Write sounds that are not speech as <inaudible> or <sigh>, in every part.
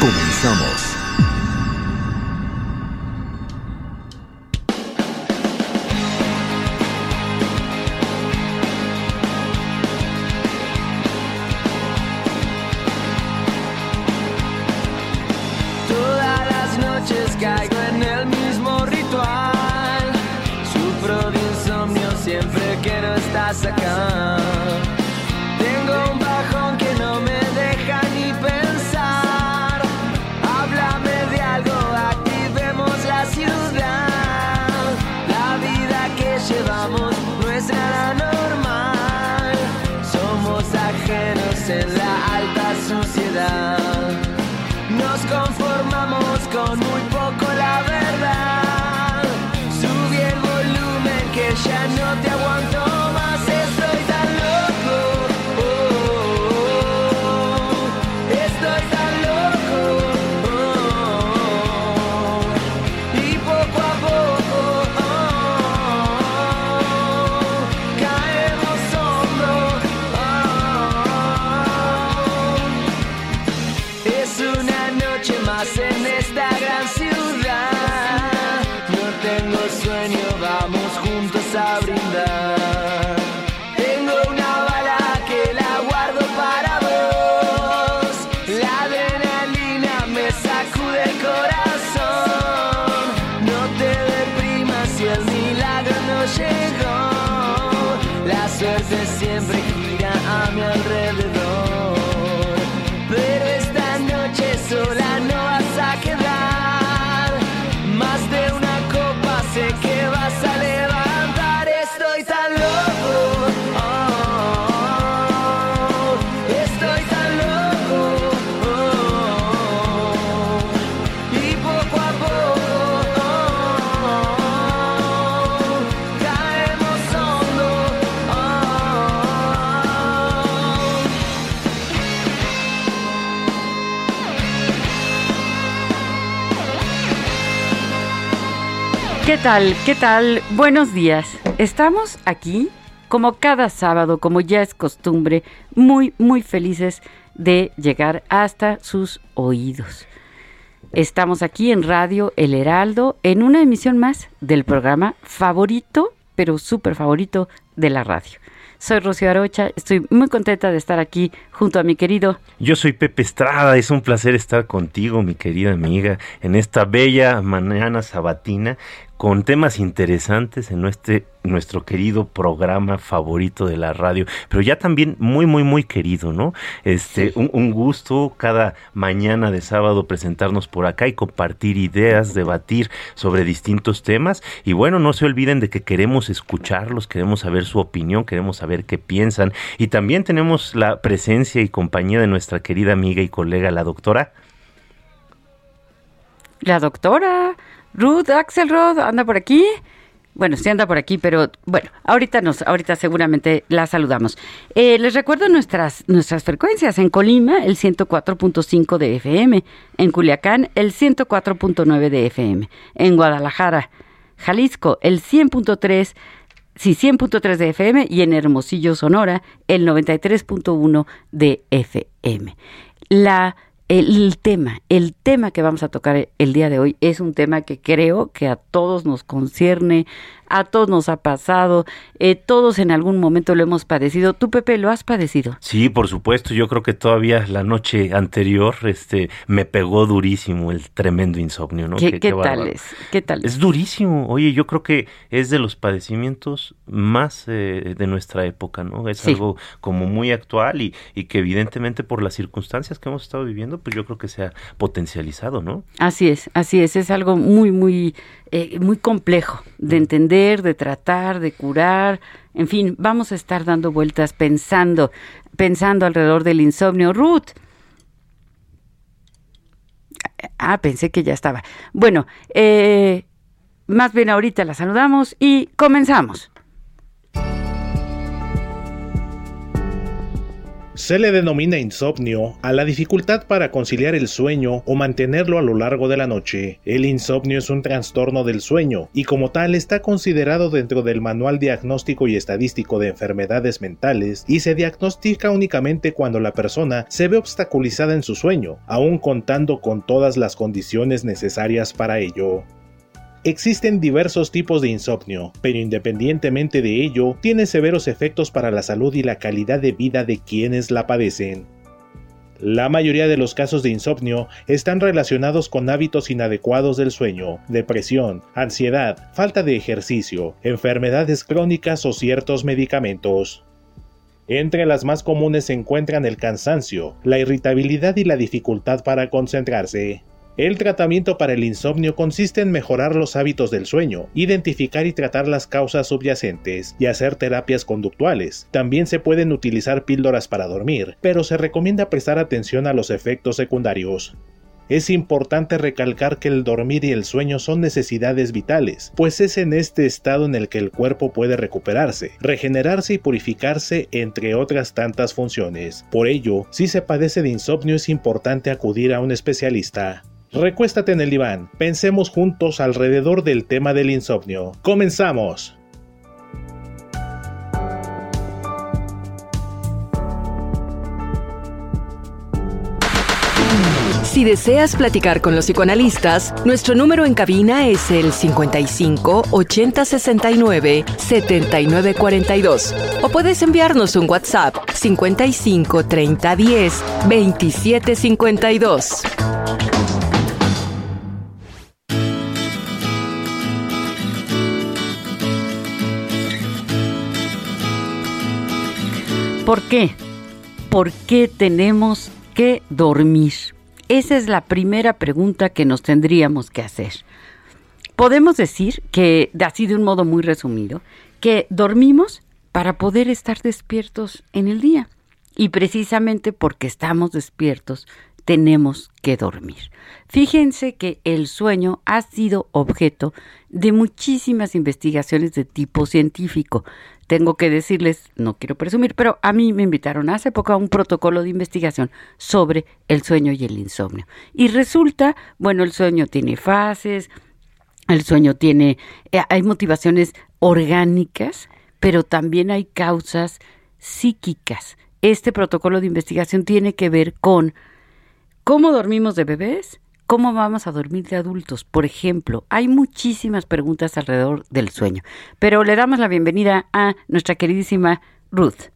Comenzamos. Todas las noches caigo en el mismo ritual. Sufro de insomnio siempre que no estás acá. ¿Qué tal? ¿Qué tal? Buenos días. Estamos aquí, como cada sábado, como ya es costumbre, muy, muy felices de llegar hasta sus oídos. Estamos aquí en Radio El Heraldo en una emisión más del programa favorito, pero súper favorito de la radio. Soy Rocío Arocha, estoy muy contenta de estar aquí junto a mi querido Yo soy Pepe Estrada, es un placer estar contigo, mi querida amiga, en esta bella mañana sabatina con temas interesantes en nuestro, nuestro querido programa favorito de la radio, pero ya también muy, muy, muy querido, ¿no? Este, un, un gusto cada mañana de sábado presentarnos por acá y compartir ideas, debatir sobre distintos temas. Y bueno, no se olviden de que queremos escucharlos, queremos saber su opinión, queremos saber qué piensan. Y también tenemos la presencia y compañía de nuestra querida amiga y colega, la doctora. La doctora Ruth Axelrod anda por aquí. Bueno, sí anda por aquí, pero bueno, ahorita nos, ahorita seguramente la saludamos. Eh, les recuerdo nuestras, nuestras frecuencias. En Colima, el 104.5 de FM. En Culiacán, el 104.9 de FM. En Guadalajara, Jalisco, el 100.3 sí, 100.3 de FM y en Hermosillo, Sonora, el 93.1 de FM. La el tema, el tema que vamos a tocar el día de hoy es un tema que creo que a todos nos concierne, a todos nos ha pasado, eh, todos en algún momento lo hemos padecido. ¿Tú, Pepe, lo has padecido? Sí, por supuesto. Yo creo que todavía la noche anterior este, me pegó durísimo el tremendo insomnio, ¿no? ¿Qué, tal es? ¿Qué tal? Es durísimo. Oye, yo creo que es de los padecimientos más eh, de nuestra época, ¿no? Es algo como muy actual y, y que evidentemente por las circunstancias que hemos estado viviendo, pues yo creo que se ha potencializado, ¿no? Así es, así es. Es algo muy, muy eh, muy complejo de entender, de tratar, de curar. En fin, vamos a estar dando vueltas pensando, pensando alrededor del insomnio. Ruth. Ah, pensé que ya estaba. Bueno, eh, más bien ahorita la saludamos y comenzamos. Se le denomina insomnio a la dificultad para conciliar el sueño o mantenerlo a lo largo de la noche. El insomnio es un trastorno del sueño y como tal está considerado dentro del Manual Diagnóstico y Estadístico de Enfermedades Mentales y se diagnostica únicamente cuando la persona se ve obstaculizada en su sueño, aun contando con todas las condiciones necesarias para ello. Existen diversos tipos de insomnio, pero independientemente de ello, tiene severos efectos para la salud y la calidad de vida de quienes la padecen. La mayoría de los casos de insomnio están relacionados con hábitos inadecuados del sueño, depresión, ansiedad, falta de ejercicio, enfermedades crónicas o ciertos medicamentos. Entre las más comunes se encuentran el cansancio, la irritabilidad y la dificultad para concentrarse. El tratamiento para el insomnio consiste en mejorar los hábitos del sueño, identificar y tratar las causas subyacentes y hacer terapias conductuales. También se pueden utilizar píldoras para dormir, pero se recomienda prestar atención a los efectos secundarios. Es importante recalcar que el dormir y el sueño son necesidades vitales, pues es en este estado en el que el cuerpo puede recuperarse, regenerarse y purificarse, entre otras tantas funciones. Por ello, si se padece de insomnio es importante acudir a un especialista. Recuéstate en el diván, pensemos juntos alrededor del tema del insomnio. ¡Comenzamos! Si deseas platicar con los psicoanalistas, nuestro número en cabina es el 55 80 69 79 42 o puedes enviarnos un WhatsApp 55 30 10 27 52. ¿Por qué? ¿Por qué tenemos que dormir? Esa es la primera pregunta que nos tendríamos que hacer. Podemos decir que, así de un modo muy resumido, que dormimos para poder estar despiertos en el día. Y precisamente porque estamos despiertos, tenemos que dormir. Fíjense que el sueño ha sido objeto de muchísimas investigaciones de tipo científico tengo que decirles, no quiero presumir, pero a mí me invitaron hace poco a un protocolo de investigación sobre el sueño y el insomnio. Y resulta, bueno, el sueño tiene fases, el sueño tiene, eh, hay motivaciones orgánicas, pero también hay causas psíquicas. Este protocolo de investigación tiene que ver con cómo dormimos de bebés, ¿Cómo vamos a dormir de adultos? Por ejemplo, hay muchísimas preguntas alrededor del sueño, pero le damos la bienvenida a nuestra queridísima Ruth.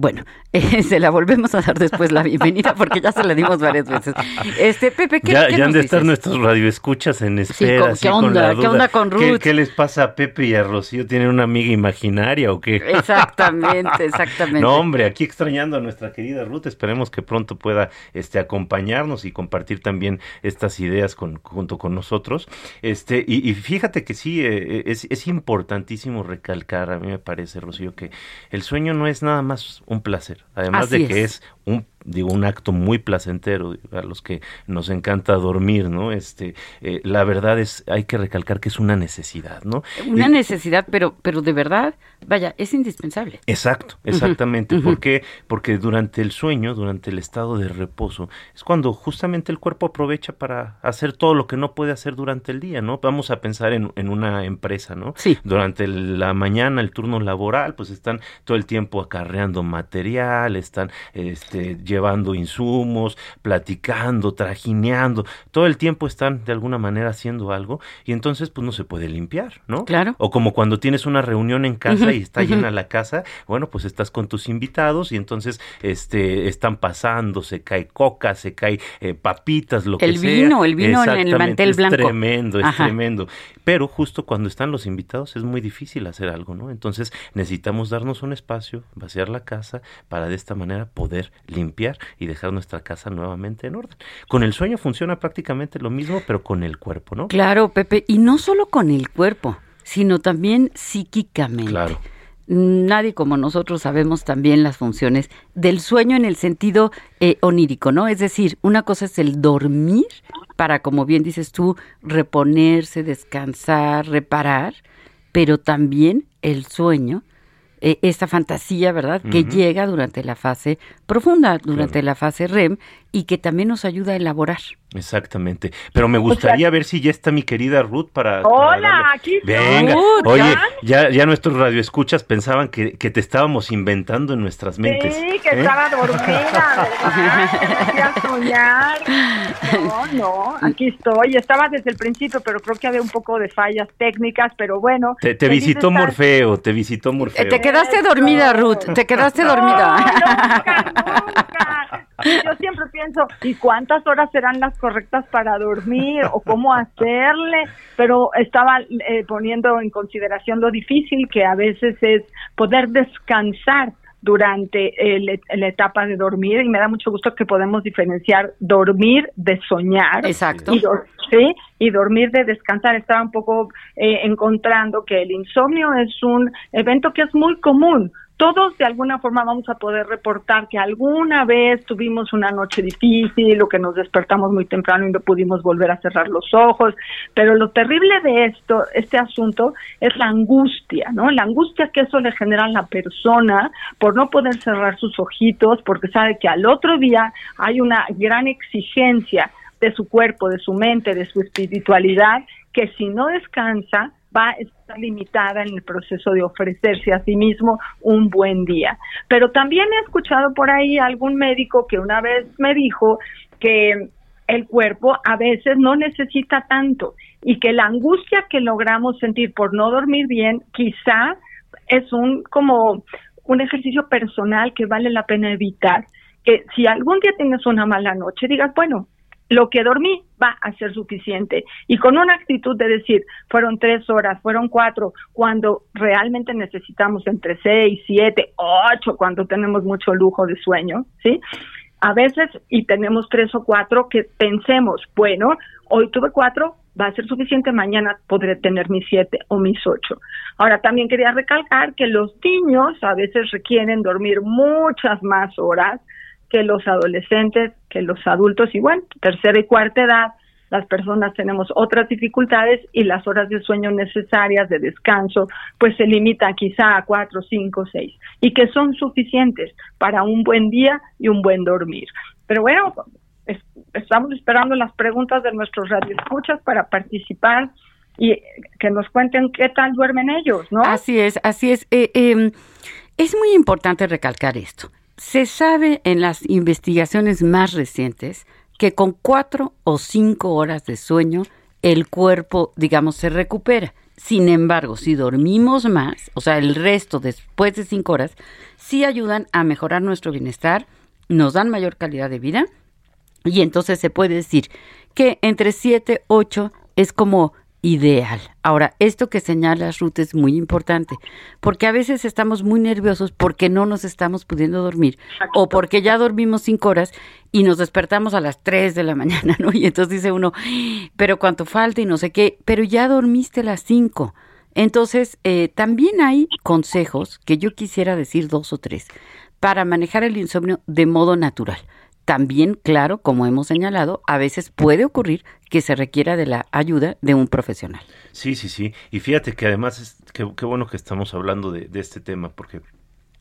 Bueno, <laughs> eh, se la volvemos a dar después la bienvenida porque ya se la dimos varias veces. Este, Pepe, ¿qué, ya, ¿qué ya han de estar nuestros radioescuchas en espera. ¿qué, onda? ¿Qué onda con Ruth? ¿Qué, les pasa a Pepe y a Rocío? ¿Tienen una amiga imaginaria o qué? Exactamente, exactamente. no, hombre, aquí extrañando a nuestra querida Ruth, esperemos que pronto pueda este, acompañarnos y compartir también estas ideas con, junto con nosotros. Este, y, fíjate que sí, eh, es, es importantísimo recalcar, a mí me parece, Rocío, que el sueño no es nada más un placer, además de que es. un digo, un acto muy placentero a los que nos encanta dormir, ¿no? Este, eh, la verdad es, hay que recalcar que es una necesidad, ¿no? Una necesidad, pero, pero de verdad, vaya, es indispensable. Exacto, exactamente. ¿Por qué? Porque durante el sueño, durante el estado de reposo, es cuando justamente el cuerpo aprovecha para hacer todo lo que no puede hacer durante el día, ¿no? Vamos a pensar en, en una empresa, ¿no? Sí. Durante la mañana, el turno laboral, pues están todo el tiempo acarreando material, están este, llevando insumos, platicando, trajineando, todo el tiempo están de alguna manera haciendo algo y entonces pues no se puede limpiar, ¿no? Claro. O como cuando tienes una reunión en casa y está llena la casa, bueno, pues estás con tus invitados y entonces este están pasando, se cae coca, se cae eh, papitas, lo El que sea. vino, el vino en el mantel es blanco. tremendo, es Ajá. tremendo. Pero justo cuando están los invitados es muy difícil hacer algo, ¿no? Entonces necesitamos darnos un espacio, vaciar la casa para de esta manera poder limpiar y dejar nuestra casa nuevamente en orden. Con el sueño funciona prácticamente lo mismo, pero con el cuerpo, ¿no? Claro, Pepe, y no solo con el cuerpo, sino también psíquicamente. Claro. Nadie como nosotros sabemos también las funciones del sueño en el sentido eh, onírico, ¿no? Es decir, una cosa es el dormir para, como bien dices tú, reponerse, descansar, reparar, pero también el sueño, eh, esta fantasía, ¿verdad? Que llega durante la fase profunda, durante la fase REM y que también nos ayuda a elaborar. Exactamente. Pero me gustaría ver si ya está mi querida Ruth para. Hola, aquí estoy. Venga. Ruth, Oye, ¿ya? ya, nuestros radioescuchas pensaban que, que te estábamos inventando en nuestras mentes. Sí, que ¿eh? estaba dormida, <laughs> ¿verdad? Que hacía soñar. No, no, aquí estoy. Estaba desde el principio, pero creo que había un poco de fallas técnicas, pero bueno. Te, visitó estar- Morfeo, te visitó Eh, Morfeo. Te quedaste dormida, Ruth, te quedaste No, dormida. Nunca. Yo siempre pienso, ¿y cuántas horas serán las correctas para dormir o cómo hacerle? Pero estaba eh, poniendo en consideración lo difícil que a veces es poder descansar durante el- la etapa de dormir y me da mucho gusto que podemos diferenciar dormir de soñar Exacto. y, sí, y dormir de descansar. Estaba un poco eh, encontrando que el insomnio es un evento que es muy común. Todos de alguna forma vamos a poder reportar que alguna vez tuvimos una noche difícil o que nos despertamos muy temprano y no pudimos volver a cerrar los ojos, pero lo terrible de esto, este asunto, es la angustia, ¿no? La angustia que eso le genera a la persona por no poder cerrar sus ojitos, porque sabe que al otro día hay una gran exigencia de su cuerpo, de su mente, de su espiritualidad, que si no descansa va a estar limitada en el proceso de ofrecerse a sí mismo un buen día. Pero también he escuchado por ahí algún médico que una vez me dijo que el cuerpo a veces no necesita tanto y que la angustia que logramos sentir por no dormir bien quizá es un como un ejercicio personal que vale la pena evitar. Que si algún día tienes una mala noche, digas, bueno, lo que dormí va a ser suficiente. Y con una actitud de decir, fueron tres horas, fueron cuatro, cuando realmente necesitamos entre seis, siete, ocho, cuando tenemos mucho lujo de sueño, ¿sí? A veces, y tenemos tres o cuatro, que pensemos, bueno, hoy tuve cuatro, va a ser suficiente, mañana podré tener mis siete o mis ocho. Ahora, también quería recalcar que los niños a veces requieren dormir muchas más horas que los adolescentes, que los adultos, y bueno, tercera y cuarta edad, las personas tenemos otras dificultades y las horas de sueño necesarias de descanso, pues se limitan quizá a cuatro, cinco, seis, y que son suficientes para un buen día y un buen dormir. Pero bueno, es- estamos esperando las preguntas de nuestros radioescuchas para participar y que nos cuenten qué tal duermen ellos, ¿no? Así es, así es. Eh, eh, es muy importante recalcar esto. Se sabe en las investigaciones más recientes que con cuatro o cinco horas de sueño el cuerpo, digamos, se recupera. Sin embargo, si dormimos más, o sea, el resto después de cinco horas, sí ayudan a mejorar nuestro bienestar, nos dan mayor calidad de vida y entonces se puede decir que entre 7, 8 es como ideal. Ahora, esto que señalas, Ruth, es muy importante, porque a veces estamos muy nerviosos porque no nos estamos pudiendo dormir o porque ya dormimos cinco horas y nos despertamos a las 3 de la <laughs> mañana, ¿no? Y entonces dice uno, pero cuánto falta y no sé qué, pero ya dormiste las 5. Entonces, eh, también hay consejos que yo quisiera decir dos o tres para manejar el insomnio de modo natural. También, claro, como hemos señalado, a veces puede ocurrir que se requiera de la ayuda de un profesional. Sí, sí, sí. Y fíjate que además, es, qué, bueno que estamos hablando de, este tema, porque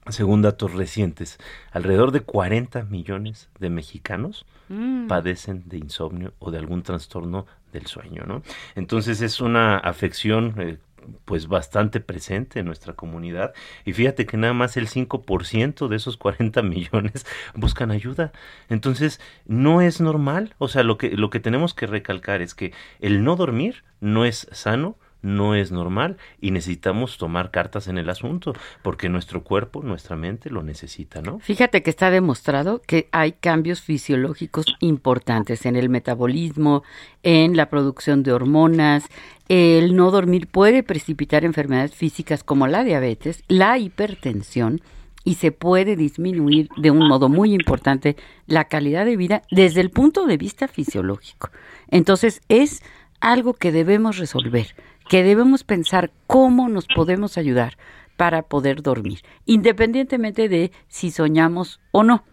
según datos recientes, alrededor de 40 millones de mexicanos mm. padecen de insomnio o de algún trastorno del sueño, ¿no? Entonces es una afección eh, pues bastante presente en nuestra comunidad y fíjate que nada más el 5% de esos 40 <laughs> millones buscan ayuda. Entonces, no es normal, o sea, lo que lo que tenemos que recalcar es que el no dormir no es sano, no es normal y necesitamos tomar cartas en el asunto porque nuestro cuerpo, nuestra mente lo necesita, ¿no? Fíjate que está demostrado que hay cambios fisiológicos importantes en el metabolismo, en la producción de hormonas. El no dormir puede precipitar enfermedades físicas como la diabetes, la hipertensión y se puede disminuir de un modo muy importante la calidad de vida desde el punto de vista fisiológico. Entonces es algo que debemos resolver que debemos pensar cómo nos podemos ayudar para poder dormir, independientemente de si soñamos o no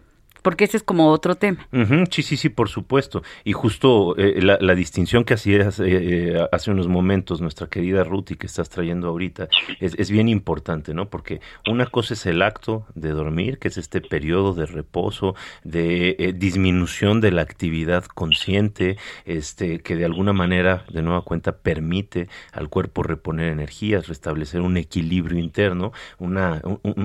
porque ese es como otro tema. sí, sí, sí, por supuesto. Y justo eh, la, distinción que hacías eh, eh, hace unos momentos, nuestra querida Ruth, y que estás trayendo ahorita, es, bien importante, ¿no? Porque una cosa es el acto de dormir, que es este periodo de reposo, de disminución de la actividad consciente, este, que de alguna manera, de nueva cuenta, permite al cuerpo reponer energías, restablecer un equilibrio interno, una,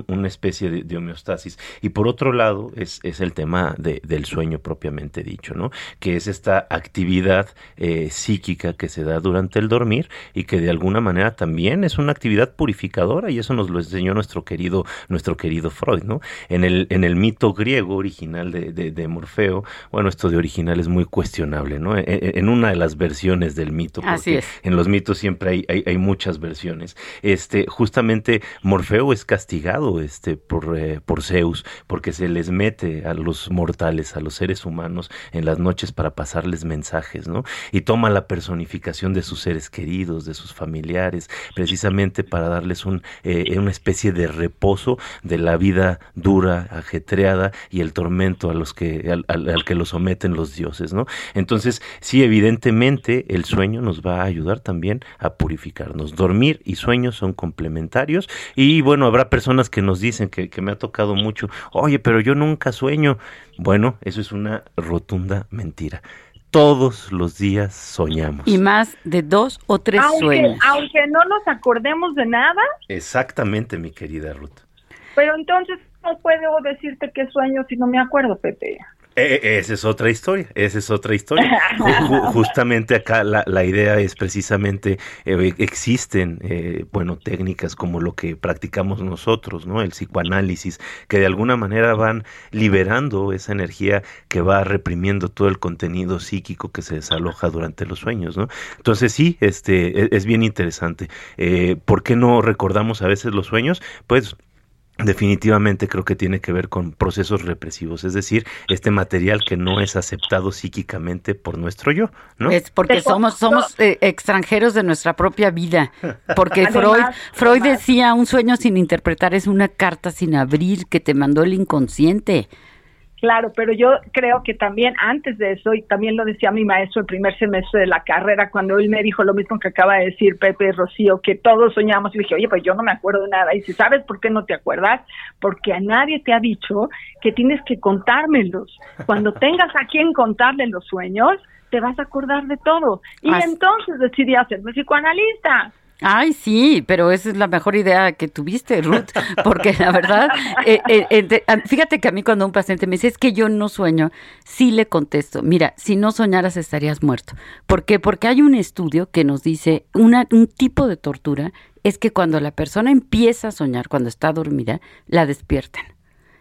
una especie de, homeostasis. Y por otro lado, es, es el tema de, del sueño propiamente dicho, ¿no? Que es esta actividad eh, psíquica que se da durante el dormir y que de alguna manera también es una actividad purificadora y eso nos lo enseñó nuestro querido, nuestro querido Freud, ¿no? En el, en el mito griego original de, de, Morfeo, bueno, esto de original es muy cuestionable, ¿no? E, e, en, una de las versiones del mito, porque en los mitos siempre hay, hay, hay, muchas versiones. Este, justamente Morfeo es castigado este, por, eh, por Zeus porque se les mete a los mortales, a los seres humanos en las noches para pasarles mensajes, ¿no? Y toma la personificación de sus seres queridos, de sus familiares, precisamente para darles un, eh, una especie de reposo de la vida dura, ajetreada y el tormento a los que, al, que lo someten los dioses, ¿no? Entonces, sí, evidentemente el sueño nos va a ayudar también a purificarnos. Dormir y sueño son complementarios y bueno, habrá personas que nos dicen que, que me ha tocado mucho, oye, pero yo nunca sueño bueno, eso es una rotunda mentira. Todos los días soñamos. Y más de dos o tres sueños. Aunque no nos acordemos de nada. Exactamente, mi querida Ruth. Pero entonces no puedo decirte qué sueño si no me acuerdo, Pepe. Eh, eh, esa es otra historia, esa es otra historia. <laughs> justamente acá la, la, idea es precisamente, eh, existen, bueno, técnicas como lo que practicamos nosotros, ¿no? El psicoanálisis, que de alguna manera van liberando esa energía que va reprimiendo todo el contenido psíquico que se desaloja durante los sueños, ¿no? Entonces sí, este, es, es bien interesante. ¿Por qué no recordamos a veces los sueños? Pues definitivamente creo que tiene que ver con procesos represivos, es decir, este material que no es aceptado psíquicamente por nuestro yo, ¿no? Es porque somos somos eh, extranjeros de nuestra propia vida, porque <laughs> Freud Freud decía un sueño sin interpretar es una carta sin abrir que te mandó el inconsciente. Claro, pero yo creo que también antes de eso, y también lo decía mi maestro el primer semestre de la carrera, cuando él me dijo lo mismo que acaba de decir Pepe Rocío, que todos soñamos, y dije, oye, pues yo no me acuerdo de nada. Y si sabes por qué no te acuerdas, porque a nadie te ha dicho que tienes que contármelos. Cuando <laughs> tengas a quien contarle los sueños, te vas a acordar de todo. Y entonces decidí hacerme psicoanalista. Ay, sí, pero esa es la mejor idea que tuviste, Ruth, porque la verdad, <laughs> eh, eh, fíjate que a mí cuando un paciente me dice, es que yo no sueño, sí le contesto, mira, si no soñaras estarías muerto. ¿Por qué? Porque hay un estudio que nos dice, una, un tipo de tortura es que cuando la persona empieza a soñar, cuando está dormida, la despiertan.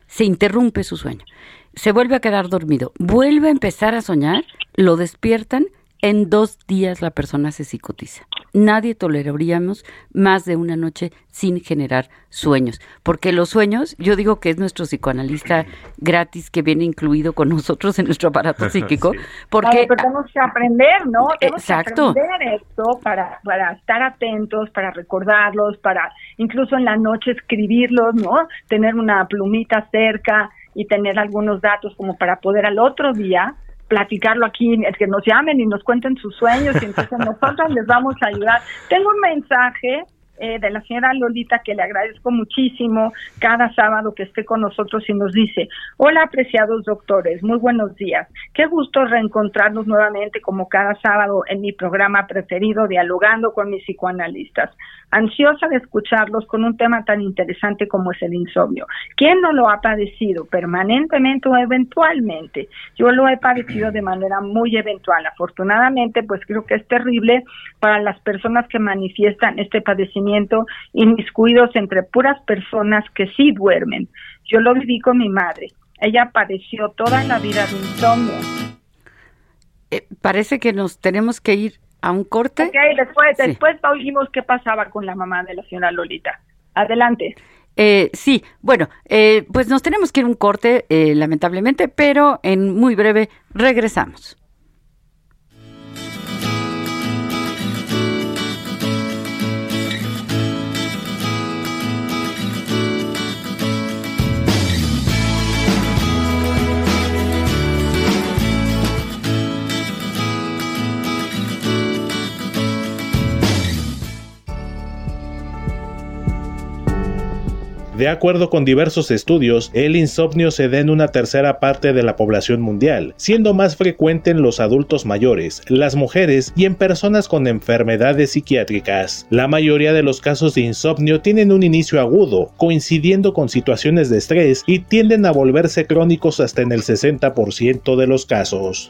Se interrumpe su sueño. Se vuelve a quedar dormido, vuelve a empezar a soñar, lo despiertan en dos días la persona se psicotiza. Nadie toleraríamos más de una noche sin generar sueños, porque los sueños, yo digo que es nuestro psicoanalista gratis que viene incluido con nosotros en nuestro aparato <laughs> psíquico, porque tenemos que aprender, ¿no? Tenemos Exacto. que aprender esto para, para estar atentos, para recordarlos, para incluso en la noche escribirlos, ¿no? Tener una plumita cerca y tener algunos datos como para poder al otro día platicarlo aquí, que nos llamen y nos cuenten sus sueños y entonces nosotros les vamos a ayudar. Tengo un mensaje eh, de la señora Lolita que le agradezco muchísimo cada sábado que esté con nosotros y nos dice, hola apreciados doctores, muy buenos días, qué gusto reencontrarnos nuevamente como cada sábado en mi programa preferido, dialogando con mis psicoanalistas ansiosa de escucharlos con un tema tan interesante como es el insomnio. ¿Quién no lo ha padecido permanentemente o eventualmente? Yo lo he padecido de manera muy eventual. Afortunadamente, pues creo que es terrible para las personas que manifiestan este padecimiento inmiscuidos entre puras personas que sí duermen. Yo lo viví con mi madre. Ella padeció toda la vida de insomnio. Eh, parece que nos tenemos que ir a un corte. Ok, después, después oímos qué pasaba con la mamá de la señora Lolita. Adelante. Eh, sí, bueno, eh, pues nos tenemos que ir a un corte, eh, lamentablemente, pero en muy breve regresamos. De acuerdo con diversos estudios, el insomnio se da en una tercera parte de la población mundial, siendo más frecuente en los adultos mayores, las mujeres y en personas con enfermedades psiquiátricas. La mayoría de los casos de insomnio tienen un inicio agudo, coincidiendo con situaciones de estrés y tienden a volverse crónicos hasta en el 60% de los casos.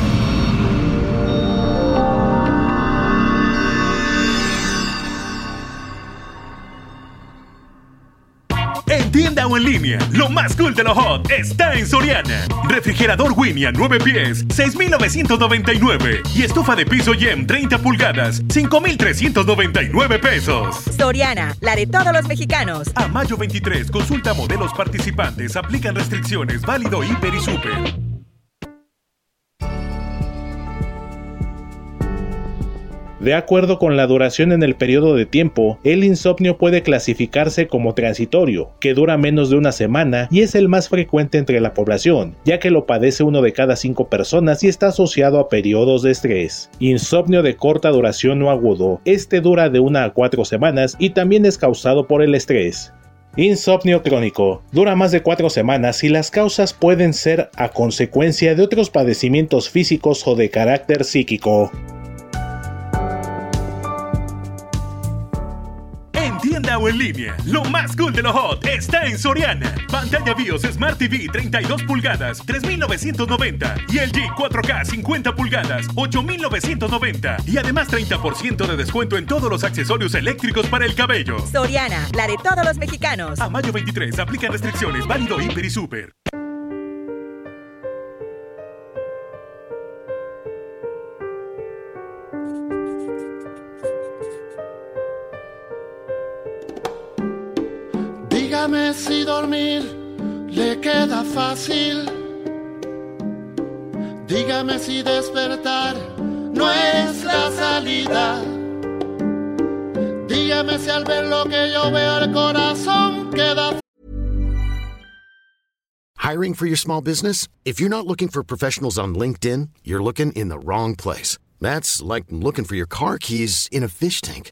O en línea, lo más cool de lo hot está en Soriana. Refrigerador Winnie a 9 pies, 6,999. Y estufa de piso Yem 30 pulgadas, 5,399 pesos. Soriana, la de todos los mexicanos. A mayo 23, consulta modelos participantes, aplican restricciones, válido hiper y super. De acuerdo con la duración en el periodo de tiempo, el insomnio puede clasificarse como transitorio, que dura menos de una semana y es el más frecuente entre la población, ya que lo padece uno de cada cinco personas y está asociado a periodos de estrés. Insomnio de corta duración o agudo, este dura de una a cuatro semanas y también es causado por el estrés. Insomnio crónico. Dura más de cuatro semanas y las causas pueden ser a consecuencia de otros padecimientos físicos o de carácter psíquico. O en línea. Lo más cool de lo hot está en Soriana. Pantalla BIOS Smart TV 32 pulgadas, 3,990. Y el G 4K 50 pulgadas, 8,990. Y además 30% de descuento en todos los accesorios eléctricos para el cabello. Soriana, la de todos los mexicanos. A mayo 23, aplican restricciones, válido hiper y super. Si dormir le queda fácil. Dígame si despertar no es la salida. Dígame si al ver lo que yo veo el corazón queda. Hiring for your small business? If you're not looking for professionals on LinkedIn, you're looking in the wrong place. That's like looking for your car keys in a fish tank.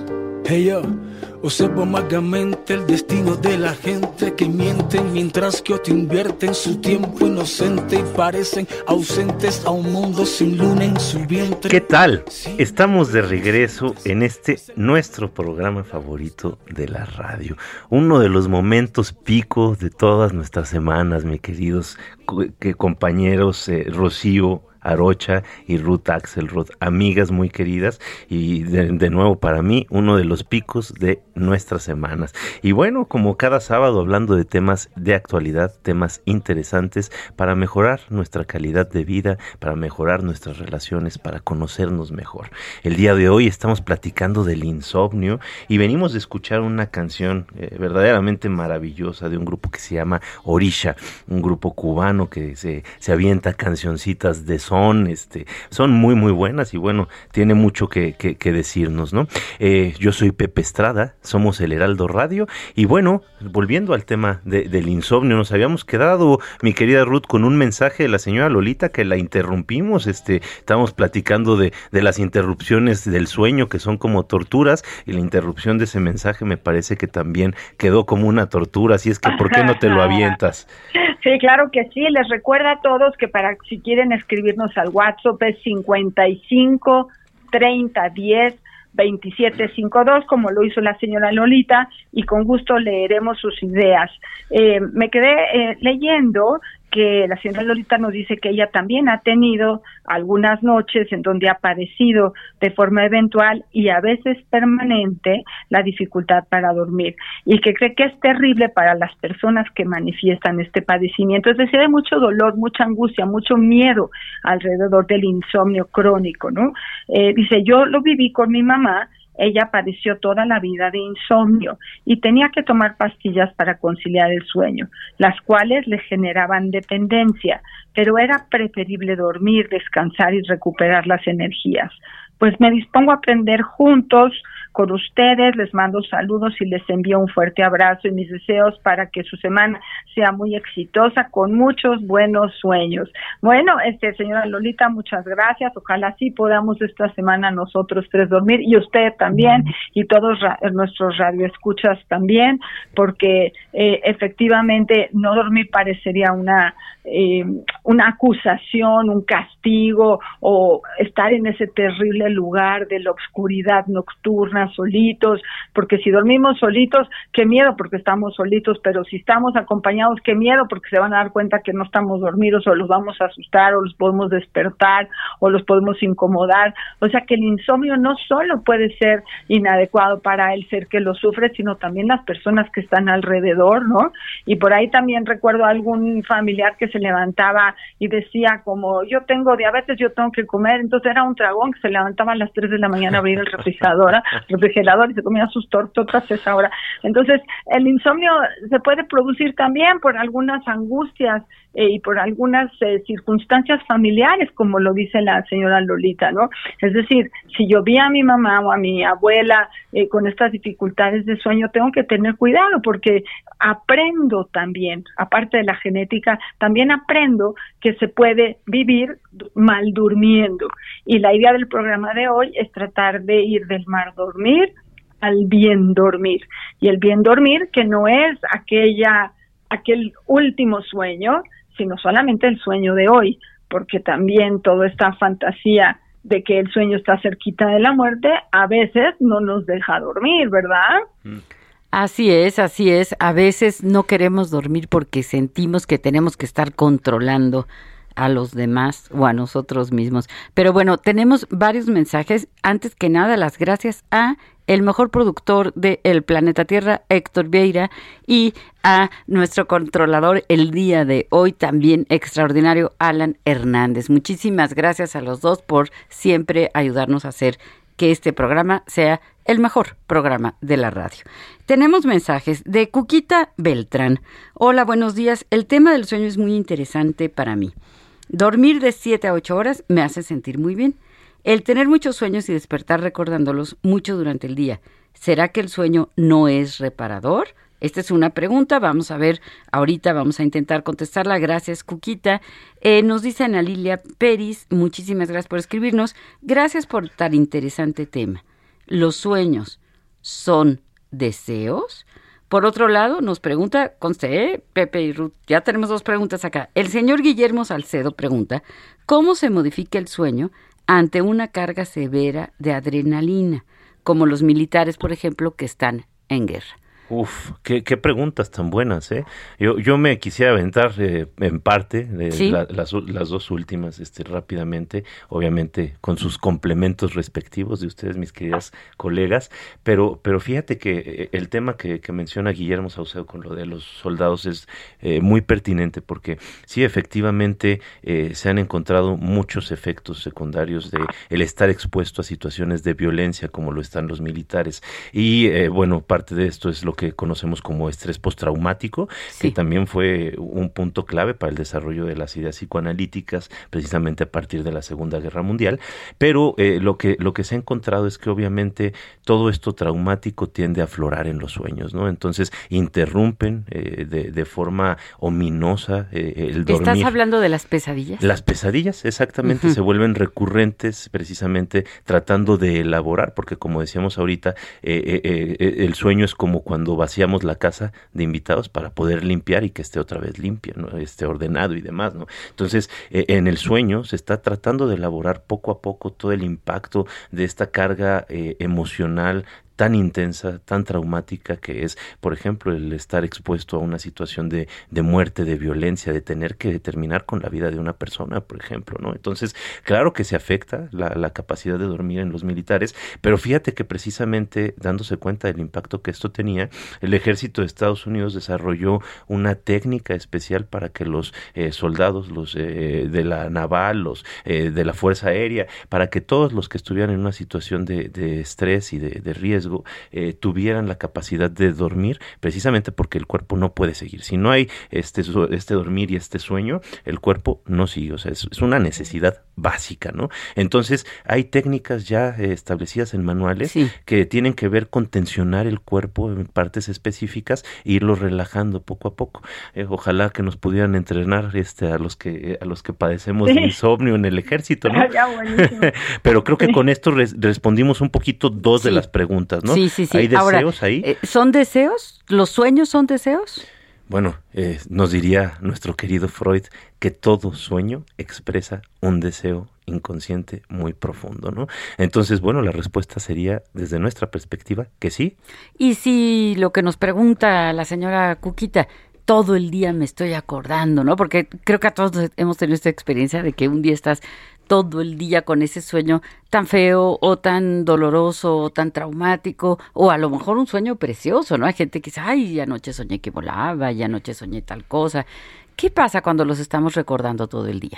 Hey yo, observo amargamente el destino de la gente que mienten mientras que otros invierten su tiempo inocente y parecen ausentes a un mundo sin luna en su vientre. ¿Qué tal? Estamos de regreso en este nuestro programa favorito de la radio. Uno de los momentos picos de todas nuestras semanas, mis queridos co- que compañeros eh, Rocío, Arocha y Ruth Axelrod, amigas muy queridas y de, nuevo para mí uno de los picos de nuestras semanas. Y bueno, como cada sábado hablando de temas de actualidad, temas interesantes para mejorar nuestra calidad de vida, para mejorar nuestras relaciones, para conocernos mejor. El día de hoy estamos platicando del insomnio y venimos de escuchar una canción eh, verdaderamente maravillosa de un grupo que se llama Orisha, un grupo cubano que se, se avienta cancioncitas de son, este, son muy muy buenas y bueno, tiene mucho que, que- que decirnos, ¿no? Eh, yo soy Pepe Estrada, somos el Heraldo Radio y bueno, volviendo al tema de- del insomnio, nos habíamos quedado, mi querida Ruth, con un mensaje de la señora Lolita que la interrumpimos, este, estábamos platicando de, de las interrupciones del sueño que son como torturas y la interrupción de ese mensaje me parece que también quedó como una tortura, así es que ¿por qué no te lo <laughs> avientas? Sí, claro que sí. Les recuerdo a todos que para si quieren escribirnos al WhatsApp es 55 30 10 2752, como lo hizo la señora Lolita, y con gusto leeremos sus ideas. Eh, me quedé eh, leyendo que la señora Lolita nos dice que ella también ha tenido algunas noches en donde ha padecido de forma eventual y a veces permanente la dificultad para dormir y que cree que es terrible para las personas que manifiestan este padecimiento. Es decir, hay mucho dolor, mucha angustia, mucho miedo alrededor del insomnio crónico, ¿no? Eh, dice, yo lo viví con mi mamá ella padeció toda la vida de insomnio y tenía que tomar pastillas para conciliar el sueño, las cuales le generaban dependencia, pero era preferible dormir, descansar y recuperar las energías. Pues me dispongo a aprender juntos con ustedes, les mando saludos y les envío un fuerte abrazo y mis deseos para que su semana sea muy exitosa con muchos buenos sueños. Bueno, este señora Lolita, muchas gracias. Ojalá sí podamos esta semana nosotros tres dormir y usted también y todos ra- nuestros radioescuchas también, porque eh, efectivamente no dormir parecería una eh, una acusación, un castigo o estar en ese terrible lugar de la oscuridad nocturna solitos, porque si dormimos solitos, qué miedo porque estamos solitos, pero si estamos acompañados, qué miedo porque se van a dar cuenta que no estamos dormidos o los vamos a asustar o los podemos despertar o los podemos incomodar. O sea que el insomnio no solo puede ser inadecuado para el ser que lo sufre, sino también las personas que están alrededor, ¿no? Y por ahí también recuerdo a algún familiar que se levantaba y decía como yo tengo diabetes, yo tengo que comer, entonces era un dragón que se levantaba a las 3 de la mañana a abrir el <laughs> refrigerador, refrigerador y se comía sus tortotas esa hora. Entonces, el insomnio se puede producir también por algunas angustias eh, y por algunas eh, circunstancias familiares, como lo dice la señora Lolita, ¿no? Es decir, si yo vi a mi mamá o a mi abuela eh, con estas dificultades de sueño, tengo que tener cuidado porque aprendo también, aparte de la genética, también aprendo que se puede vivir mal durmiendo. Y la idea del programa de hoy es tratar de ir del mal dormir al bien dormir. Y el bien dormir que no es aquella aquel último sueño, sino solamente el sueño de hoy, porque también toda esta fantasía de que el sueño está cerquita de la muerte, a veces no nos deja dormir, ¿verdad? Así es, así es. A veces no queremos dormir porque sentimos que tenemos que estar controlando a los demás o a nosotros mismos. Pero bueno, tenemos varios mensajes. Antes que nada, las gracias a el mejor productor de El Planeta Tierra, Héctor Vieira, y a nuestro controlador el día de hoy, también extraordinario, Alan Hernández. Muchísimas gracias a los dos por siempre ayudarnos a hacer que este programa sea el mejor programa de la radio. Tenemos mensajes de Cuquita Beltrán. Hola, buenos días. El tema del sueño es muy interesante para mí. Dormir de 7 a 8 horas me hace sentir muy bien. El tener muchos sueños y despertar recordándolos mucho durante el día. ¿Será que el sueño no es reparador? Esta es una pregunta, vamos a ver, ahorita vamos a intentar contestarla. Gracias, Cuquita. Eh, nos dice Ana Lilia Peris, muchísimas gracias por escribirnos. Gracias por tan interesante tema. ¿Los sueños son deseos? Por otro lado, nos pregunta, conste, ¿eh? Pepe y Ruth, ya tenemos dos preguntas acá. El señor Guillermo Salcedo pregunta, ¿cómo se modifica el sueño ante una carga severa de adrenalina, como los militares, por ejemplo, que están en guerra? Uf, qué, qué, preguntas tan buenas, ¿eh? Yo, yo me quisiera aventar eh, en parte de las, las, dos últimas este, rápidamente, obviamente con sus complementos respectivos de ustedes, mis queridas colegas, pero, pero fíjate que eh, el tema que, que menciona Guillermo Saucedo con lo de los soldados es eh, muy pertinente porque sí, efectivamente se han encontrado muchos efectos secundarios de el estar expuesto a situaciones de violencia como lo están los militares. Y bueno, parte de esto es lo que que conocemos como estrés postraumático, que también fue un punto clave para el desarrollo de las ideas psicoanalíticas, precisamente a partir de la Segunda Guerra Mundial. Pero eh, lo, que, lo que se ha encontrado es que obviamente todo esto traumático tiende a aflorar en los sueños, ¿no? Entonces interrumpen eh, de, forma ominosa eh, el dormir. ¿Estás hablando de las pesadillas? Las pesadillas, exactamente, se vuelven recurrentes precisamente tratando de elaborar, porque como decíamos ahorita, el sueño es como cuando vaciamos la casa de invitados para poder limpiar y que esté otra vez limpia, ¿no? esté ordenado y demás, ¿no? Entonces, eh, en el sueño se está tratando de elaborar poco a poco todo el impacto de esta carga eh, emocional tan intensa, tan traumática que es, por ejemplo, el estar expuesto a una situación de, de, muerte, de violencia, de tener que terminar con la vida de una persona, por ejemplo, ¿no? Entonces, claro que se afecta la, la capacidad de dormir en los militares, pero fíjate que precisamente dándose cuenta del impacto que esto tenía, el ejército de Estados Unidos desarrolló una técnica especial para que los eh, soldados, los eh, de la naval, los eh, de la Fuerza Aérea, para que todos los que estuvieran en una situación de, de estrés y de, de riesgo, eh, tuvieran la capacidad de dormir, precisamente porque el cuerpo no puede seguir. Si no hay este, este dormir y este sueño, el cuerpo no sigue. O sea, es, una necesidad básica, ¿no? Entonces, hay técnicas ya eh, establecidas en manuales que tienen que ver con tensionar el cuerpo en partes específicas e irlo relajando poco a poco. Eh, ojalá que nos pudieran entrenar este, a los que a los que padecemos de insomnio en el ejército, ¿no? <laughs> <laughs> Pero creo que con esto respondimos un poquito dos de las preguntas. Sí, sí, sí. ¿Hay deseos ahí? Eh, ¿Son deseos? ¿Los sueños son deseos? Bueno, eh, nos diría nuestro querido Freud que todo sueño expresa un deseo inconsciente muy profundo, ¿no? Entonces, bueno, la respuesta sería, desde nuestra perspectiva, que sí. Y si lo que nos pregunta la señora Cuquita, todo el día me estoy acordando, ¿no? Porque creo que a todos hemos tenido esta experiencia de que un día estás todo el día con ese sueño tan feo o tan doloroso o tan traumático o a lo mejor un sueño precioso, ¿no? Hay gente que dice, ay, anoche soñé que volaba, y anoche soñé tal cosa. ¿Qué pasa cuando los estamos recordando todo el día?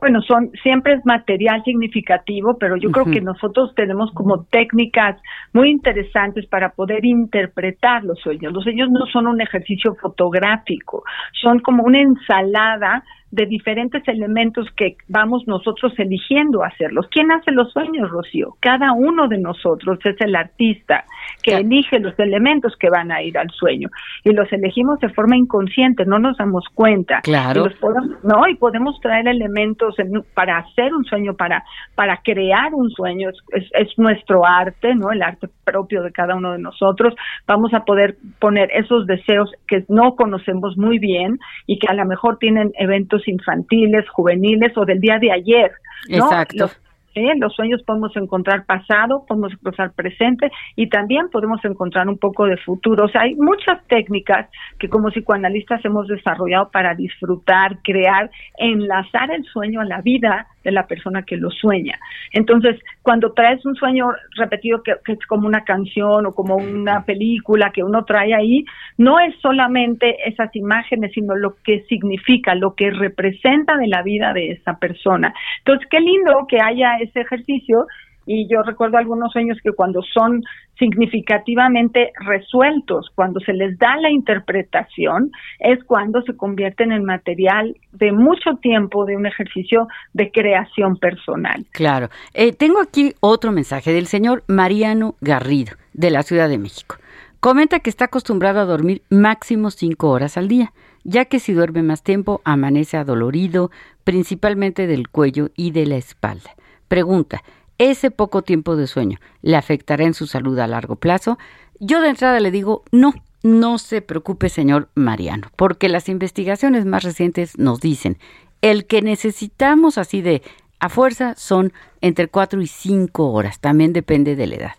Bueno, son siempre es material significativo, pero yo creo que nosotros tenemos como técnicas muy interesantes para poder interpretar los sueños. Los sueños no son un ejercicio fotográfico, son como una ensalada de diferentes elementos que vamos nosotros eligiendo hacerlos. ¿Quién hace los sueños, Rocío? Cada uno de nosotros es el artista que elige los elementos que van a ir al sueño y los elegimos de forma inconsciente, no nos damos cuenta. Claro. Y no, y podemos traer elementos para hacer un sueño, para para crear un sueño, es, es nuestro arte, ¿no? El arte propio de cada uno de nosotros. Vamos a poder poner esos deseos que no conocemos muy bien y que a lo mejor tienen eventos infantiles, juveniles o del día de ayer. Exacto. En los sueños podemos encontrar pasado, podemos encontrar presente y también podemos encontrar un poco de futuro. O sea, hay muchas técnicas que como psicoanalistas hemos desarrollado para disfrutar, crear, enlazar el sueño a la vida de la persona que lo sueña. Entonces, cuando traes un sueño repetido que, es como una canción o como una película que uno trae ahí, no es solamente esas imágenes, sino lo que significa, lo que representa de la vida de esa persona. Entonces, qué lindo que haya ese ejercicio y yo recuerdo algunos sueños que cuando son significativamente resueltos, cuando se les da la interpretación, es cuando se convierten en material de mucho tiempo de un ejercicio de creación personal. Claro. Eh, tengo aquí otro mensaje del señor Mariano Garrido, de la Ciudad de México. Comenta que está acostumbrado a dormir máximo cinco horas al día, ya que si duerme más tiempo amanece adolorido, principalmente del cuello y de la espalda. Pregunta, ese poco tiempo de sueño le afectará en su salud a largo plazo? Yo de entrada le digo, no, no se preocupe, señor Mariano, porque las investigaciones más recientes nos dicen, el que necesitamos así de a fuerza son entre 4 y 5 horas, también depende de la edad.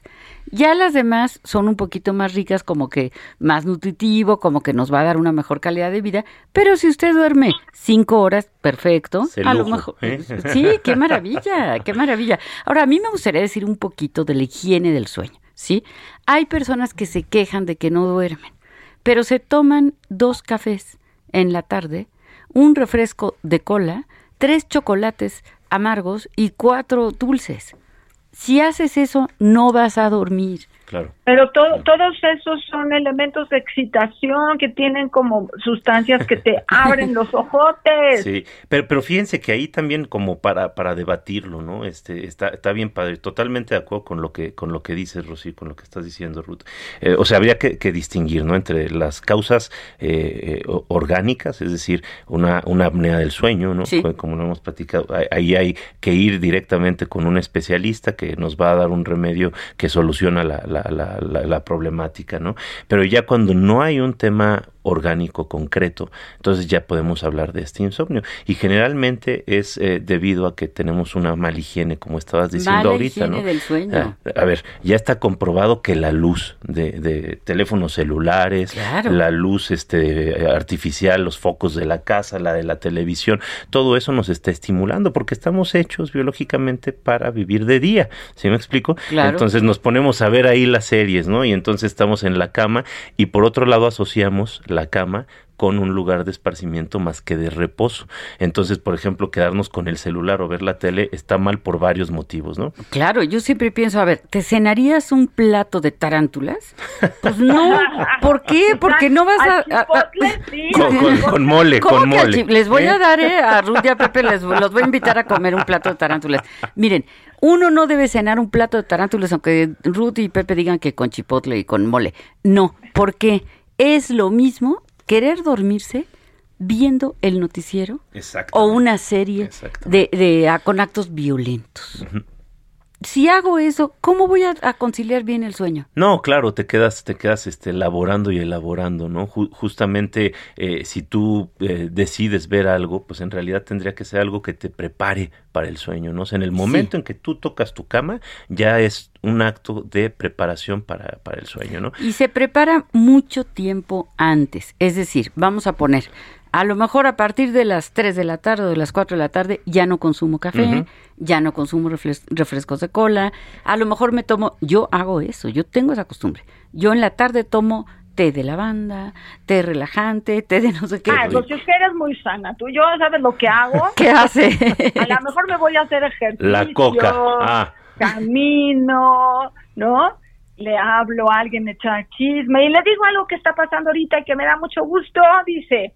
Ya las demás son un poquito más ricas, como que más nutritivo, como que nos va a dar una mejor calidad de vida. Pero si usted duerme cinco horas, perfecto. a lo mejor. ¿eh? <laughs> Sí, qué maravilla, qué maravilla. Ahora, a mí me gustaría decir un poquito de la higiene del sueño, ¿sí? Hay personas que se quejan de que no duermen, pero se toman dos cafés en la tarde, un refresco de cola, tres chocolates amargos y cuatro dulces. Si haces eso, no vas a dormir. Claro. Pero todos esos son elementos de excitación que tienen como sustancias que te <laughs> abren los ojotes. Sí, pero, pero fíjense que ahí también como para, para debatirlo, ¿no? Este, está, está bien padre, totalmente de acuerdo con lo que, con lo que dices, Rosy, con lo que estás diciendo, Ruth. Eh, o sea, habría que, distinguir, ¿no? Entre las causas eh, eh, orgánicas, es decir, una, una apnea del sueño, ¿no? Como lo hemos platicado, ahí hay que ir directamente con un especialista que nos va a dar un remedio que soluciona la la, problemática, ¿no? Pero ya cuando no hay un tema orgánico concreto, entonces ya podemos hablar de este insomnio. Y generalmente es eh, debido a que tenemos una mala higiene, como estabas diciendo ahorita, ¿no? Del sueño. Ah, a ver, ya está comprobado que la luz de, teléfonos celulares, la luz este artificial, los focos de la casa, la de la televisión, todo eso nos está estimulando porque estamos hechos biológicamente para vivir de día. ¿Sí me explico? Entonces nos ponemos a ver ahí las series, ¿no? Y entonces estamos en la cama y por otro lado asociamos la cama con un lugar de esparcimiento más que de reposo. Entonces, por ejemplo, quedarnos con el celular o ver la tele está mal por varios motivos, ¿no? Claro, yo siempre pienso, a ver, ¿te cenarías un plato de tarántulas? Pues no, ¿por qué? Porque no vas a... con, mole, con mole. Les voy a ¿Eh? dar eh, a Ruth y a Pepe, les los voy a invitar a comer un plato de tarántulas. Miren, uno no debe cenar un plato de tarántulas, aunque Ruth y Pepe digan que con chipotle y con mole. No, ¿por qué? Es lo mismo querer dormirse viendo el noticiero o una serie de, de, con actos violentos si hago eso, ¿cómo voy a, conciliar bien el sueño? No, claro, te quedas, te quedas este, elaborando y elaborando, ¿no? justamente eh, si tú eh, decides ver algo, pues en realidad tendría que ser algo que te prepare para el sueño, ¿no? O sea, en el momento en que tú tocas tu cama, ya es un acto de preparación para, para el sueño, ¿no? Y se prepara mucho tiempo antes. Es decir, vamos a poner, a lo mejor a partir de las 3 de la tarde o de las 4 de la tarde ya no consumo café, ya no consumo refrescos de cola, a lo mejor me tomo, yo hago eso, yo tengo esa costumbre. Yo en la tarde tomo té de lavanda, té relajante, té de no sé qué. Ah, pues es que eres muy sana. Tú, yo, ¿sabes lo que hago? <laughs> ¿Qué hace? A lo mejor me voy a hacer ejercicio. La coca. Ah. Camino, ¿no? le hablo a alguien, me echa chisme y le digo algo que está pasando ahorita y que me da mucho gusto, dice,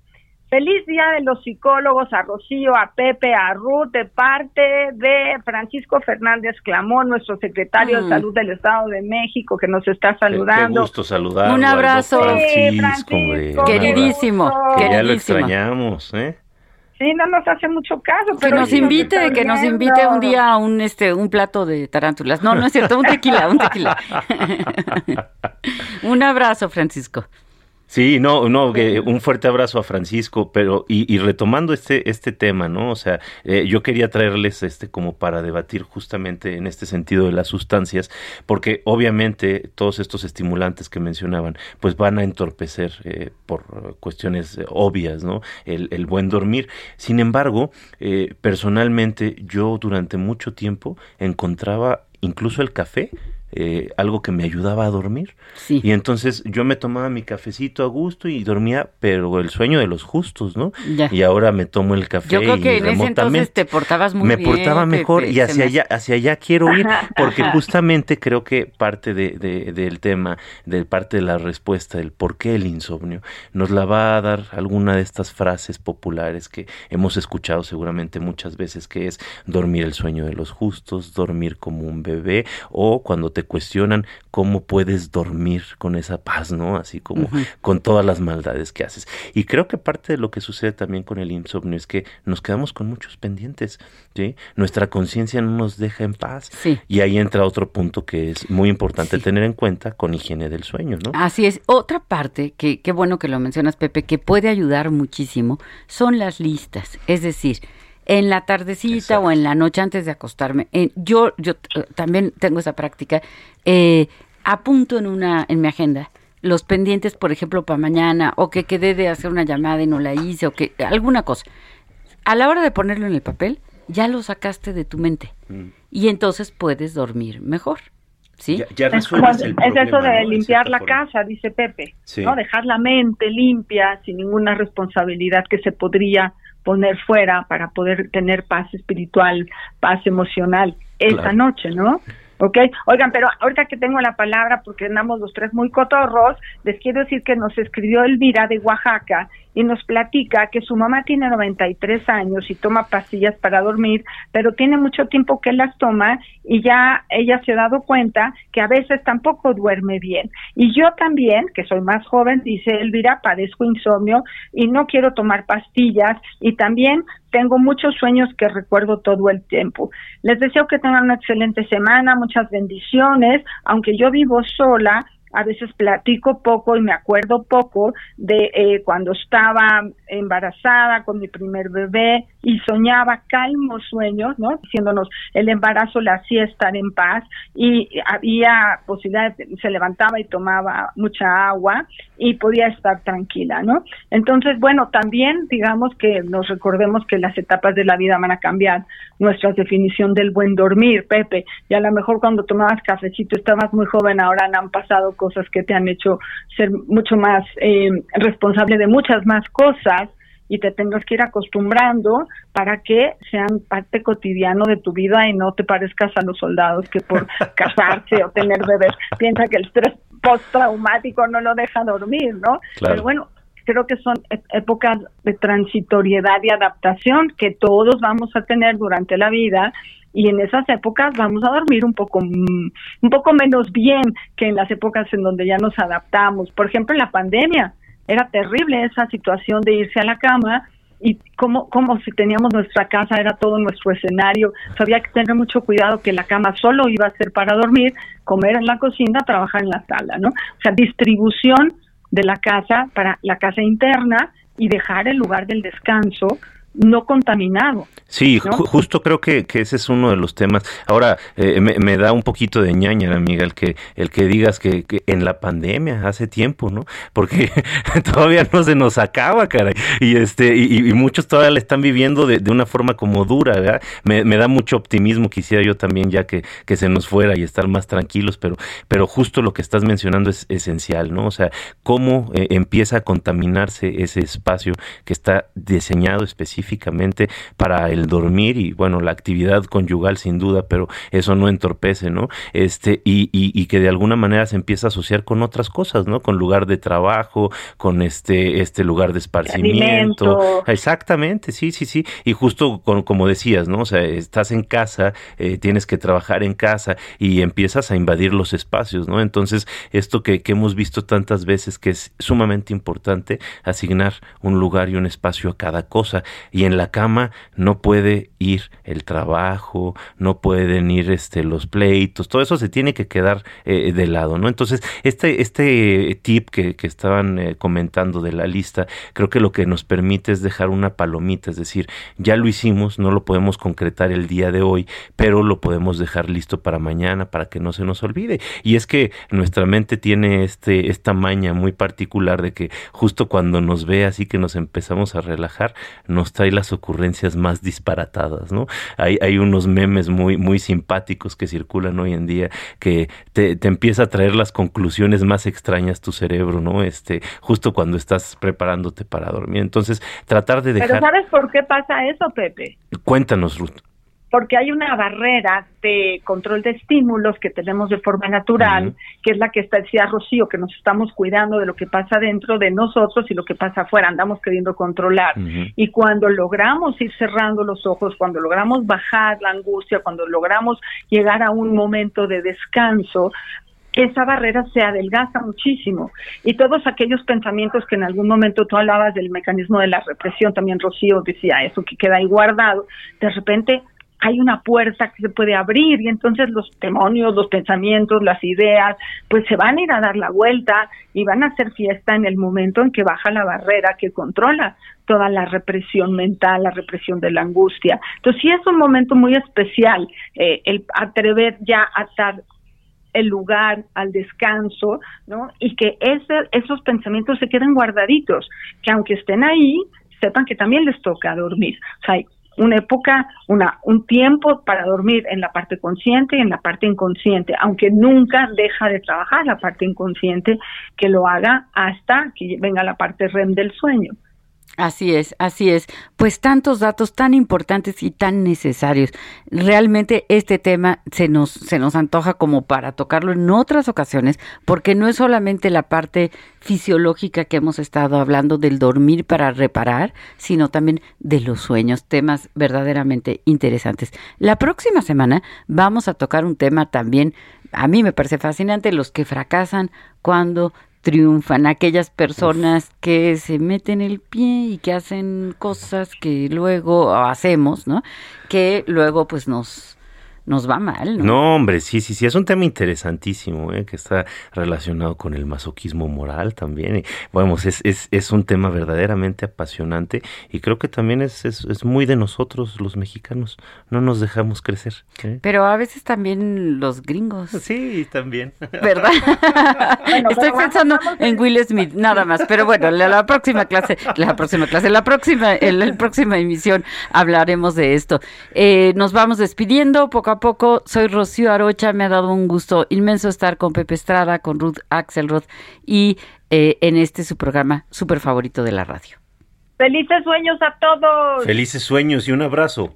Feliz Día de los Psicólogos a Rocío, a Pepe, a Ruth, de parte de Francisco Fernández Clamón, nuestro secretario de mm. Salud del Estado de México, que nos está saludando. Qué, gusto saludar. Un abrazo, Francisco, queridísimo. Que ya lo extrañamos, ¿eh? Sí, no nos hace mucho caso. Que nos invite, que nos invite un día a un, este, un plato de tarántulas. No, no es cierto, un tequila, un tequila. <laughs> <laughs> un abrazo, Francisco. Sí, no, no, un fuerte abrazo a Francisco, pero y, retomando este este tema, ¿no? O sea, eh, yo quería traerles este como para debatir justamente en este sentido de las sustancias, porque obviamente todos estos estimulantes que mencionaban, pues van a entorpecer eh, por cuestiones obvias, ¿no? El, el buen dormir. Sin embargo, eh, personalmente yo durante mucho tiempo encontraba incluso el café eh, algo que me ayudaba a dormir. Sí. Y entonces yo me tomaba mi cafecito a gusto y dormía, pero el sueño de los justos, ¿no? Ya. Y ahora me tomo el café. Yo creo y en ese entonces te portabas muy me bien. portaba mejor y hacia me allá, hacia allá quiero ir, porque justamente creo que parte de, de- del tema, de parte de la respuesta, del por qué el insomnio, nos la va a dar alguna de estas frases populares que hemos escuchado seguramente muchas veces, que es dormir el sueño de los justos, dormir como un bebé, o cuando te cuestionan cómo puedes dormir con esa paz, ¿no? Así como con todas las maldades que haces. Y creo que parte de lo que sucede también con el insomnio es que nos quedamos con muchos pendientes, ¿sí? Nuestra conciencia no nos deja en paz. Sí. Y ahí entra otro punto que es muy importante tener en cuenta con higiene del sueño, ¿no? Así es. Otra parte, que qué bueno que lo mencionas, Pepe, que puede ayudar muchísimo, son las listas. Es decir, en la tardecita o en la noche antes de acostarme, en- yo, yo eh, también tengo esa práctica, eh, apunto en una, en mi agenda los pendientes, por ejemplo, para mañana, o que quedé de hacer una llamada y no la hice, o que alguna cosa. A la hora de ponerlo en el papel, ya lo sacaste de tu mente. Y entonces puedes dormir mejor. ¿Sí? Ya, ya Es, resuelves como- el es problema, eso de limpiar la forma. casa, dice Pepe, Sí. ¿no? Dejar la mente limpia, sin ninguna responsabilidad que se podría poner fuera para poder tener paz espiritual, paz emocional esta Claro. noche, ¿no? ¿Ok? Oigan, pero ahorita que tengo la palabra, porque andamos los tres muy cotorros, les quiero decir que nos escribió Elvira de Oaxaca y nos platica que su mamá tiene 93 años y toma pastillas para dormir, pero tiene mucho tiempo que las toma y ya ella se ha dado cuenta que a veces tampoco duerme bien. Y yo también, que soy más joven, dice Elvira, padezco insomnio y no quiero tomar pastillas y también tengo muchos sueños que recuerdo todo el tiempo. Les deseo que tengan una excelente semana, muchas bendiciones, aunque yo vivo sola, a veces platico poco y me acuerdo poco de eh, cuando estaba embarazada con mi primer bebé y soñaba calmos sueños, ¿no? Diciéndonos el embarazo la hacía estar en paz y había posibilidad, se levantaba y tomaba mucha agua y podía estar tranquila, ¿no? Entonces, bueno, también digamos que nos recordemos que las etapas de la vida van a cambiar nuestra definición del buen dormir, Pepe, y a lo mejor cuando tomabas cafecito estabas muy joven, ahora han pasado cosas que te han hecho ser mucho más eh, responsable de muchas más cosas y te tengas que ir acostumbrando para que sean parte cotidiano de tu vida y no te parezcas a los soldados que por <laughs> casarse o tener bebés piensa que el estrés postraumático no lo deja dormir, ¿no? Claro. Pero bueno, creo que son ep- épocas de transitoriedad y adaptación que todos vamos a tener durante la vida y en esas épocas vamos a dormir un poco mm, un poco menos bien que en las épocas en donde ya nos adaptamos. Por ejemplo, en la pandemia era terrible esa situación de irse a la cama y como como si teníamos nuestra casa era todo nuestro escenario, O había que tener mucho cuidado que la cama solo iba a ser para dormir, comer en la cocina, trabajar en la sala, ¿no? O sea, distribución de la casa para la casa interna y dejar el lugar del descanso no contaminado. Sí, ¿no? ju- justo creo que, que ese es uno de los temas. Ahora, eh, me, me da un poquito de ñaña, amiga, el que, el que digas que, que en la pandemia, hace tiempo, ¿no? Porque <laughs> todavía no se nos acaba, caray. Y, este, y, y muchos todavía la están viviendo de, de una forma como dura, ¿verdad? Me, me da mucho optimismo, quisiera yo también ya que, que se nos fuera y estar más tranquilos, pero, pero justo lo que estás mencionando es esencial, ¿no? O sea, cómo eh, empieza a contaminarse ese espacio que está diseñado específicamente para el dormir y bueno, la actividad conyugal sin duda, pero eso no entorpece, ¿no? Este, y, y, y que de alguna manera se empieza a asociar con otras cosas, ¿no? Con lugar de trabajo, con este, este lugar de esparcimiento. Alimento. Exactamente, sí, sí, sí. Y justo con, como decías, ¿no? O sea, estás en casa, eh, tienes que trabajar en casa y empiezas a invadir los espacios, ¿no? Entonces, esto que, que hemos visto tantas veces que es sumamente importante asignar un lugar y un espacio a cada cosa. Y en la cama no puede ir el trabajo, no pueden ir este, los pleitos, todo eso se tiene que quedar eh, de lado, ¿no? Entonces, este, este tip que, que estaban eh, comentando de la lista, creo que lo que nos permite es dejar una palomita, es decir, ya lo hicimos, no lo podemos concretar el día de hoy, pero lo podemos dejar listo para mañana, para que no se nos olvide. Y es que nuestra mente tiene este, esta maña muy particular de que justo cuando nos ve así que nos empezamos a relajar, nos trae las ocurrencias más disparatadas, ¿no? Hay, hay unos memes muy, muy simpáticos que circulan hoy en día que te, te empieza a traer las conclusiones más extrañas tu cerebro, ¿no? Este, justo cuando estás preparándote para dormir. Entonces, tratar de dejar... Pero ¿sabes por qué pasa eso, Pepe? Cuéntanos, Ruth porque hay una barrera de control de estímulos que tenemos de forma natural, que es la que está, decía Rocío, que nos estamos cuidando de lo que pasa dentro de nosotros y lo que pasa afuera, andamos queriendo controlar. Y cuando logramos ir cerrando los ojos, cuando logramos bajar la angustia, cuando logramos llegar a un momento de descanso, esa barrera se adelgaza muchísimo. Y todos aquellos pensamientos que en algún momento tú hablabas del mecanismo de la represión, también Rocío decía eso, que queda ahí guardado, de repente hay una puerta que se puede abrir y entonces los demonios, los pensamientos, las ideas, pues se van a ir a dar la vuelta y van a hacer fiesta en el momento en que baja la barrera que controla toda la represión mental, la represión de la angustia. Entonces sí es un momento muy especial eh, el atrever ya a dar el lugar al descanso, ¿no? Y que ese, esos pensamientos se queden guardaditos, que aunque estén ahí, sepan que también les toca dormir. O sea, una época, una, un tiempo para dormir en la parte consciente y en la parte inconsciente, aunque nunca deja de trabajar la parte inconsciente, que lo haga hasta que venga la parte REM del sueño. Así es, así es. Pues tantos datos tan importantes y tan necesarios. Realmente este tema se nos, se nos antoja como para tocarlo en otras ocasiones, porque no es solamente la parte fisiológica que hemos estado hablando del dormir para reparar, sino también de los sueños, temas verdaderamente interesantes. La próxima semana vamos a tocar un tema también, a mí me parece fascinante, los que fracasan cuando triunfan, aquellas personas que se meten el pie y que hacen cosas que luego hacemos, ¿no? Que luego pues nos nos va mal. ¿no? no, hombre, sí, sí, sí, es un tema interesantísimo, ¿eh? que está relacionado con el masoquismo moral también. Y, bueno, es, es, es un tema verdaderamente apasionante y creo que también es, es, es muy de nosotros los mexicanos, no nos dejamos crecer. ¿eh? Pero a veces también los gringos. Sí, también. <laughs> ¿Verdad? Estoy pensando en Will Smith, nada más, pero bueno, la, la próxima clase, la próxima clase, la próxima, en la próxima emisión hablaremos de esto. Eh, nos vamos despidiendo poco a poco. Soy Rocío Arocha, me ha dado un gusto inmenso estar con Pepe Estrada, con Ruth Axelrod y eh, en este su programa súper favorito de la radio. Felices sueños a todos. Felices sueños y un abrazo.